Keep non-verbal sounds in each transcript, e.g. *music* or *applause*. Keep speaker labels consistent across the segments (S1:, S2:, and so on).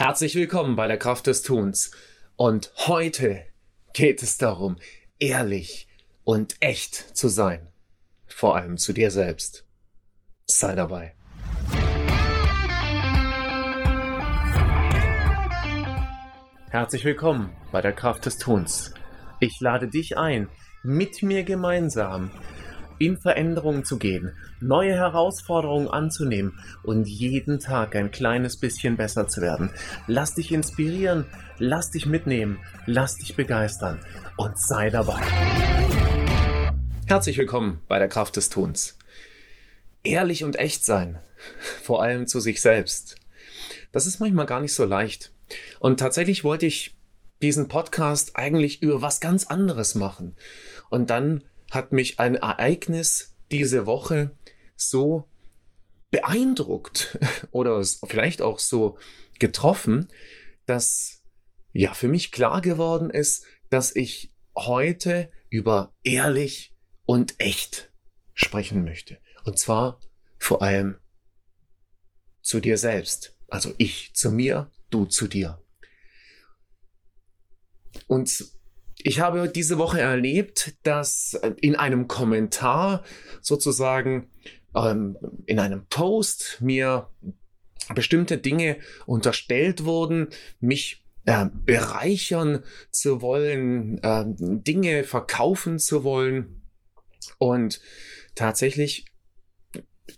S1: Herzlich willkommen bei der Kraft des Tuns. Und heute geht es darum, ehrlich und echt zu sein. Vor allem zu dir selbst. Sei dabei. Herzlich willkommen bei der Kraft des Tuns. Ich lade dich ein, mit mir gemeinsam in Veränderungen zu gehen, neue Herausforderungen anzunehmen und jeden Tag ein kleines bisschen besser zu werden. Lass dich inspirieren, lass dich mitnehmen, lass dich begeistern und sei dabei. Herzlich willkommen bei der Kraft des Tuns. Ehrlich und echt sein, *laughs* vor allem zu sich selbst. Das ist manchmal gar nicht so leicht. Und tatsächlich wollte ich diesen Podcast eigentlich über was ganz anderes machen. Und dann hat mich ein Ereignis diese Woche so beeindruckt *laughs* oder vielleicht auch so getroffen, dass ja für mich klar geworden ist, dass ich heute über ehrlich und echt sprechen möchte. Und zwar vor allem zu dir selbst. Also ich zu mir, du zu dir. Und ich habe diese Woche erlebt, dass in einem Kommentar sozusagen ähm, in einem Post mir bestimmte Dinge unterstellt wurden, mich äh, bereichern zu wollen, äh, Dinge verkaufen zu wollen. Und tatsächlich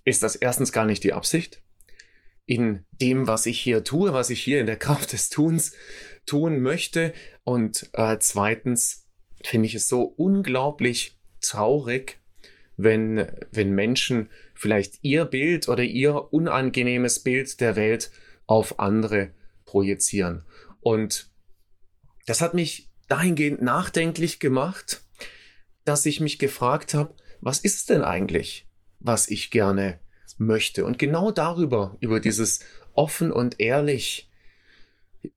S1: ist das erstens gar nicht die Absicht. In dem, was ich hier tue, was ich hier in der Kraft des Tuns tun möchte. Und äh, zweitens finde ich es so unglaublich traurig, wenn, wenn Menschen vielleicht ihr Bild oder ihr unangenehmes Bild der Welt auf andere projizieren. Und das hat mich dahingehend nachdenklich gemacht, dass ich mich gefragt habe, was ist denn eigentlich, was ich gerne möchte? Und genau darüber, über dieses offen und ehrlich,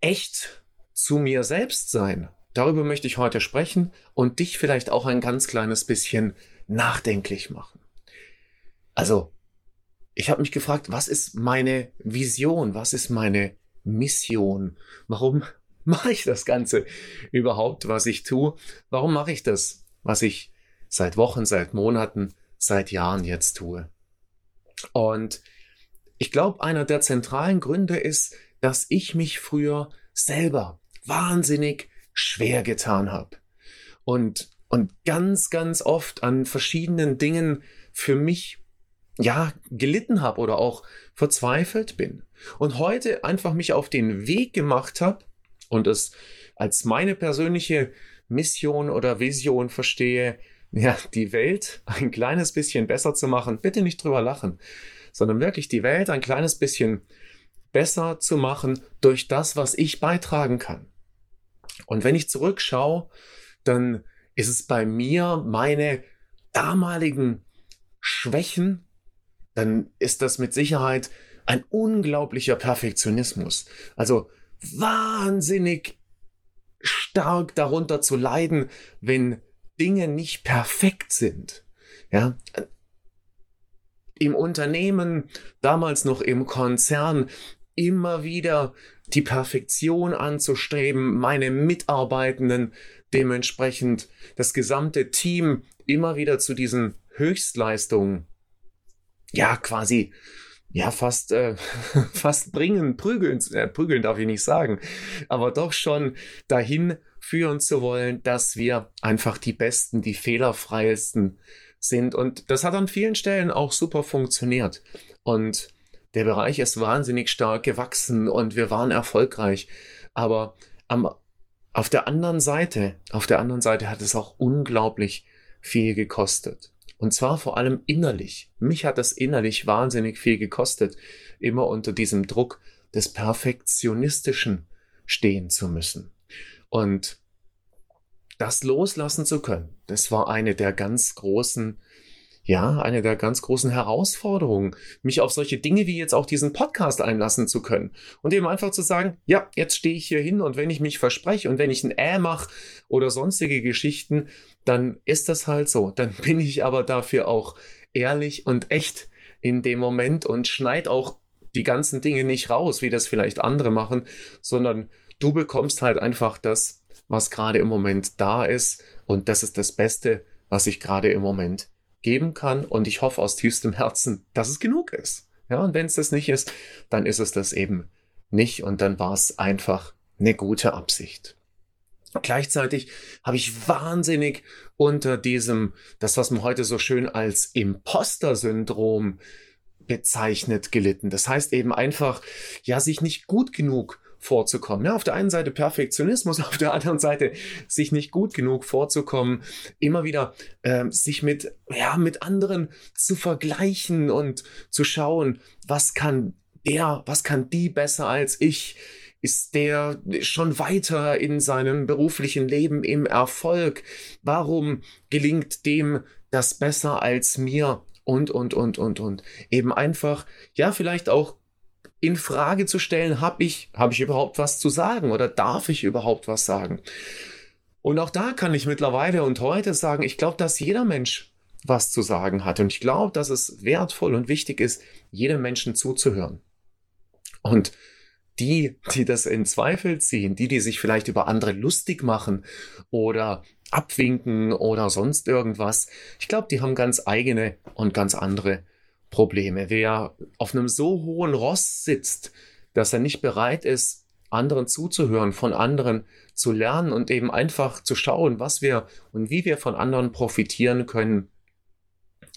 S1: echt zu mir selbst sein. Darüber möchte ich heute sprechen und dich vielleicht auch ein ganz kleines bisschen nachdenklich machen. Also, ich habe mich gefragt, was ist meine Vision? Was ist meine Mission? Warum *laughs* mache ich das Ganze überhaupt, was ich tue? Warum mache ich das, was ich seit Wochen, seit Monaten, seit Jahren jetzt tue? Und ich glaube, einer der zentralen Gründe ist, dass ich mich früher selber wahnsinnig schwer getan habe. Und, und ganz, ganz oft an verschiedenen Dingen für mich ja, gelitten habe oder auch verzweifelt bin. Und heute einfach mich auf den Weg gemacht habe und es als meine persönliche Mission oder Vision verstehe, ja, die Welt ein kleines bisschen besser zu machen. Bitte nicht drüber lachen, sondern wirklich die Welt ein kleines bisschen besser zu machen durch das, was ich beitragen kann. Und wenn ich zurückschaue, dann ist es bei mir meine damaligen Schwächen, dann ist das mit Sicherheit ein unglaublicher Perfektionismus. Also wahnsinnig stark darunter zu leiden, wenn Dinge nicht perfekt sind. Ja, im Unternehmen, damals noch im Konzern, immer wieder die Perfektion anzustreben, meine Mitarbeitenden dementsprechend das gesamte Team immer wieder zu diesen Höchstleistungen, ja, quasi, ja, fast, äh, *laughs* fast bringen, prügeln, äh, prügeln darf ich nicht sagen, aber doch schon dahin führen zu wollen, dass wir einfach die besten, die fehlerfreiesten sind. Und das hat an vielen Stellen auch super funktioniert. Und der Bereich ist wahnsinnig stark gewachsen und wir waren erfolgreich. Aber am, auf der anderen Seite, auf der anderen Seite hat es auch unglaublich viel gekostet. Und zwar vor allem innerlich. Mich hat das innerlich wahnsinnig viel gekostet, immer unter diesem Druck des Perfektionistischen stehen zu müssen. Und das loslassen zu können, das war eine der ganz großen ja, eine der ganz großen Herausforderungen, mich auf solche Dinge wie jetzt auch diesen Podcast einlassen zu können. Und eben einfach zu sagen, ja, jetzt stehe ich hier hin und wenn ich mich verspreche und wenn ich ein Äh mache oder sonstige Geschichten, dann ist das halt so. Dann *laughs* bin ich aber dafür auch ehrlich und echt in dem Moment und schneid auch die ganzen Dinge nicht raus, wie das vielleicht andere machen, sondern du bekommst halt einfach das, was gerade im Moment da ist. Und das ist das Beste, was ich gerade im Moment geben kann. Und ich hoffe aus tiefstem Herzen, dass es genug ist. Ja, und wenn es das nicht ist, dann ist es das eben nicht. Und dann war es einfach eine gute Absicht. Gleichzeitig habe ich wahnsinnig unter diesem, das was man heute so schön als Imposter-Syndrom bezeichnet, gelitten. Das heißt eben einfach, ja, sich nicht gut genug vorzukommen. Ja, auf der einen Seite Perfektionismus, *laughs* auf der anderen Seite sich nicht gut genug vorzukommen, immer wieder äh, sich mit, ja, mit anderen zu vergleichen und zu schauen, was kann der, was kann die besser als ich? Ist der schon weiter in seinem beruflichen Leben im Erfolg? Warum gelingt dem das besser als mir? Und, und, und, und, und. Eben einfach, ja, vielleicht auch in Frage zu stellen, habe ich, habe ich überhaupt was zu sagen oder darf ich überhaupt was sagen? Und auch da kann ich mittlerweile und heute sagen, ich glaube, dass jeder Mensch was zu sagen hat. Und ich glaube, dass es wertvoll und wichtig ist, jedem Menschen zuzuhören. Und die, die das in Zweifel ziehen, die, die sich vielleicht über andere lustig machen oder abwinken oder sonst irgendwas, ich glaube, die haben ganz eigene und ganz andere Probleme. Wer auf einem so hohen Ross sitzt, dass er nicht bereit ist, anderen zuzuhören, von anderen zu lernen und eben einfach zu schauen, was wir und wie wir von anderen profitieren können,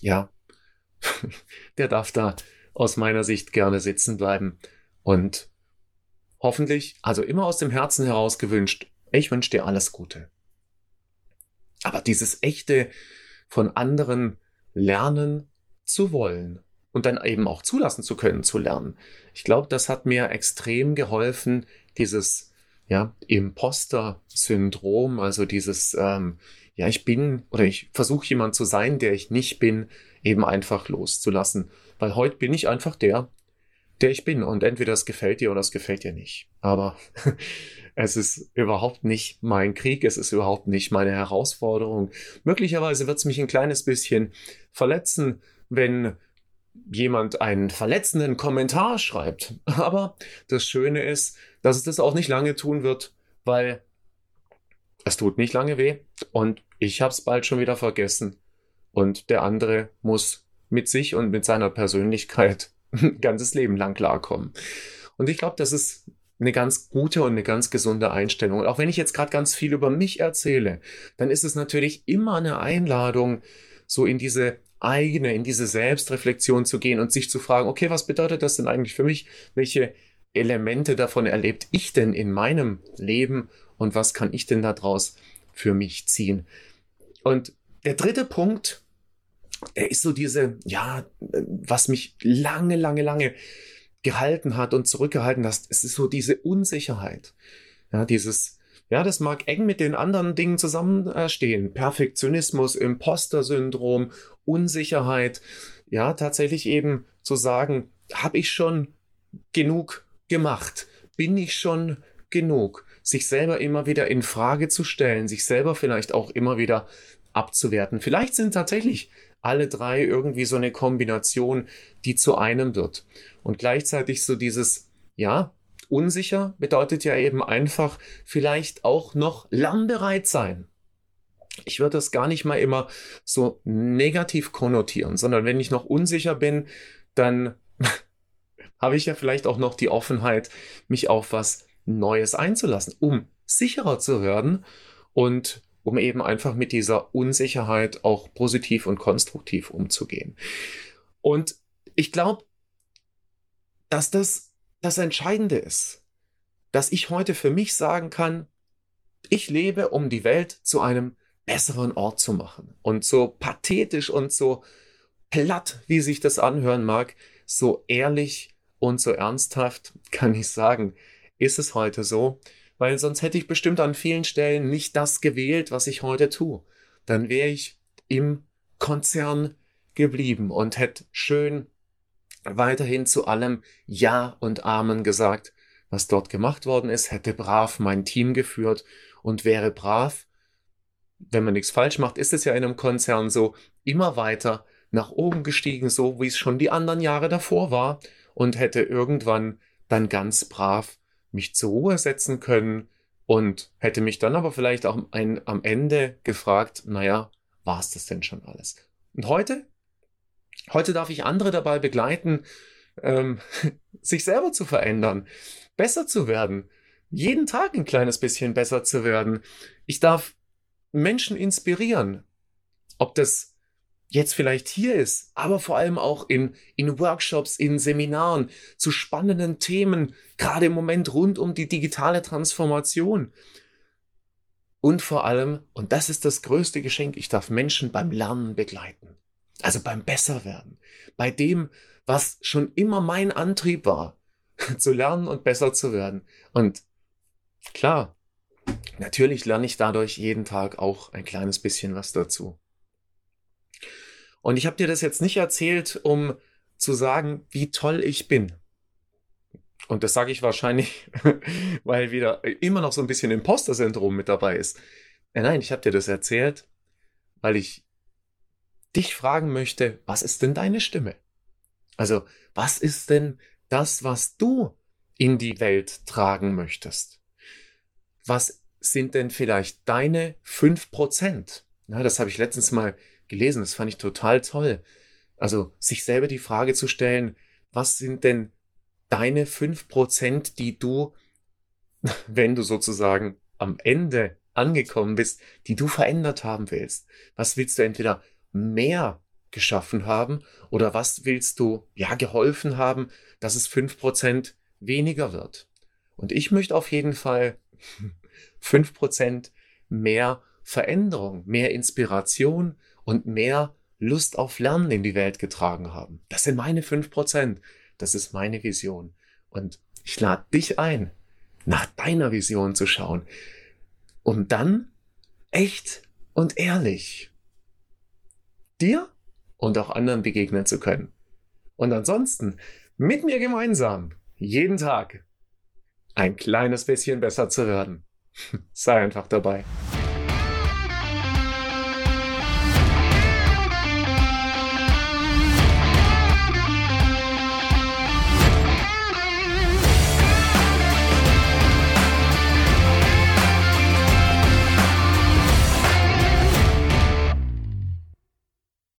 S1: ja, *laughs* der darf da aus meiner Sicht gerne sitzen bleiben und hoffentlich, also immer aus dem Herzen heraus gewünscht, ich wünsche dir alles Gute. Aber dieses echte von anderen lernen zu wollen und dann eben auch zulassen zu können, zu lernen. Ich glaube, das hat mir extrem geholfen, dieses ja, Imposter-Syndrom, also dieses, ähm, ja, ich bin oder ich versuche jemand zu sein, der ich nicht bin, eben einfach loszulassen. Weil heute bin ich einfach der, der ich bin. Und entweder es gefällt dir oder es gefällt dir nicht. Aber *laughs* es ist überhaupt nicht mein Krieg, es ist überhaupt nicht meine Herausforderung. Möglicherweise wird es mich ein kleines bisschen verletzen, wenn jemand einen verletzenden Kommentar schreibt. *laughs* Aber das Schöne ist, dass es das auch nicht lange tun wird, weil es tut nicht lange weh und ich habe es bald schon wieder vergessen. Und der andere muss mit sich und mit seiner Persönlichkeit ein *laughs* ganzes Leben lang klarkommen. Und ich glaube, das ist eine ganz gute und eine ganz gesunde Einstellung. Und auch wenn ich jetzt gerade ganz viel über mich erzähle, dann ist es natürlich immer eine Einladung, so in diese eigene, in diese Selbstreflexion zu gehen und sich zu fragen, okay, was bedeutet das denn eigentlich für mich? Welche Elemente davon erlebt ich denn in meinem Leben und was kann ich denn daraus für mich ziehen? Und der dritte Punkt, er ist so diese, ja, was mich lange, lange, lange gehalten hat und zurückgehalten hat. Es ist so diese Unsicherheit. Ja, dieses, ja, das mag eng mit den anderen Dingen zusammenstehen. Perfektionismus, Imposter-Syndrom, Unsicherheit. Ja, tatsächlich eben zu sagen, habe ich schon genug gemacht? Bin ich schon genug? Sich selber immer wieder in Frage zu stellen, sich selber vielleicht auch immer wieder abzuwerten. Vielleicht sind tatsächlich alle drei irgendwie so eine Kombination, die zu einem wird. Und gleichzeitig so dieses, ja, unsicher bedeutet ja eben einfach vielleicht auch noch lernbereit sein. Ich würde das gar nicht mal immer so negativ konnotieren, sondern wenn ich noch unsicher bin, dann *laughs* habe ich ja vielleicht auch noch die Offenheit, mich auf was Neues einzulassen, um sicherer zu werden und um eben einfach mit dieser Unsicherheit auch positiv und konstruktiv umzugehen. Und ich glaube, dass das das Entscheidende ist, dass ich heute für mich sagen kann, ich lebe, um die Welt zu einem besseren Ort zu machen. Und so pathetisch und so platt, wie sich das anhören mag, so ehrlich und so ernsthaft kann ich sagen, ist es heute so, weil sonst hätte ich bestimmt an vielen Stellen nicht das gewählt, was ich heute tue. Dann wäre ich im Konzern geblieben und hätte schön weiterhin zu allem Ja und Amen gesagt, was dort gemacht worden ist, hätte brav mein Team geführt und wäre brav, wenn man nichts falsch macht, ist es ja in einem Konzern so, immer weiter nach oben gestiegen, so wie es schon die anderen Jahre davor war und hätte irgendwann dann ganz brav mich zur Ruhe setzen können und hätte mich dann aber vielleicht auch ein, am Ende gefragt, naja, war es das denn schon alles? Und heute? Heute darf ich andere dabei begleiten, ähm, *laughs* sich selber zu verändern, besser zu werden, jeden Tag ein kleines bisschen besser zu werden. Ich darf Menschen inspirieren, ob das jetzt vielleicht hier ist, aber vor allem auch in, in Workshops, in Seminaren zu spannenden Themen, gerade im Moment rund um die digitale Transformation. Und vor allem, und das ist das größte Geschenk, ich darf Menschen beim Lernen begleiten. Also beim Besserwerden. Bei dem, was schon immer mein Antrieb war, *laughs* zu lernen und besser zu werden. Und klar, natürlich lerne ich dadurch jeden Tag auch ein kleines bisschen was dazu. Und ich habe dir das jetzt nicht erzählt, um zu sagen, wie toll ich bin. Und das sage ich wahrscheinlich, *laughs* weil wieder immer noch so ein bisschen Imposter-Syndrom mit dabei ist. Äh, nein, ich habe dir das erzählt, weil ich dich fragen möchte, was ist denn deine Stimme? Also, was ist denn das, was du in die Welt tragen möchtest? Was sind denn vielleicht deine fünf Prozent? Na, das habe ich letztens mal gelesen, das fand ich total toll. Also, sich selber die Frage zu stellen, was sind denn deine fünf Prozent, die du, *laughs* wenn du sozusagen am Ende angekommen bist, die du verändert haben willst? Was willst du entweder mehr geschaffen haben oder was willst du ja geholfen haben, dass es fünf Prozent weniger wird? Und ich möchte auf jeden Fall *laughs* fünf Prozent mehr Veränderung, mehr Inspiration und mehr Lust auf Lernen in die Welt getragen haben. Das sind meine fünf Prozent. Das ist meine Vision. Und ich lade dich ein, nach deiner Vision zu schauen, um dann echt und ehrlich dir und auch anderen begegnen zu können. Und ansonsten mit mir gemeinsam jeden Tag ein kleines bisschen besser zu werden. *laughs* Sei einfach dabei.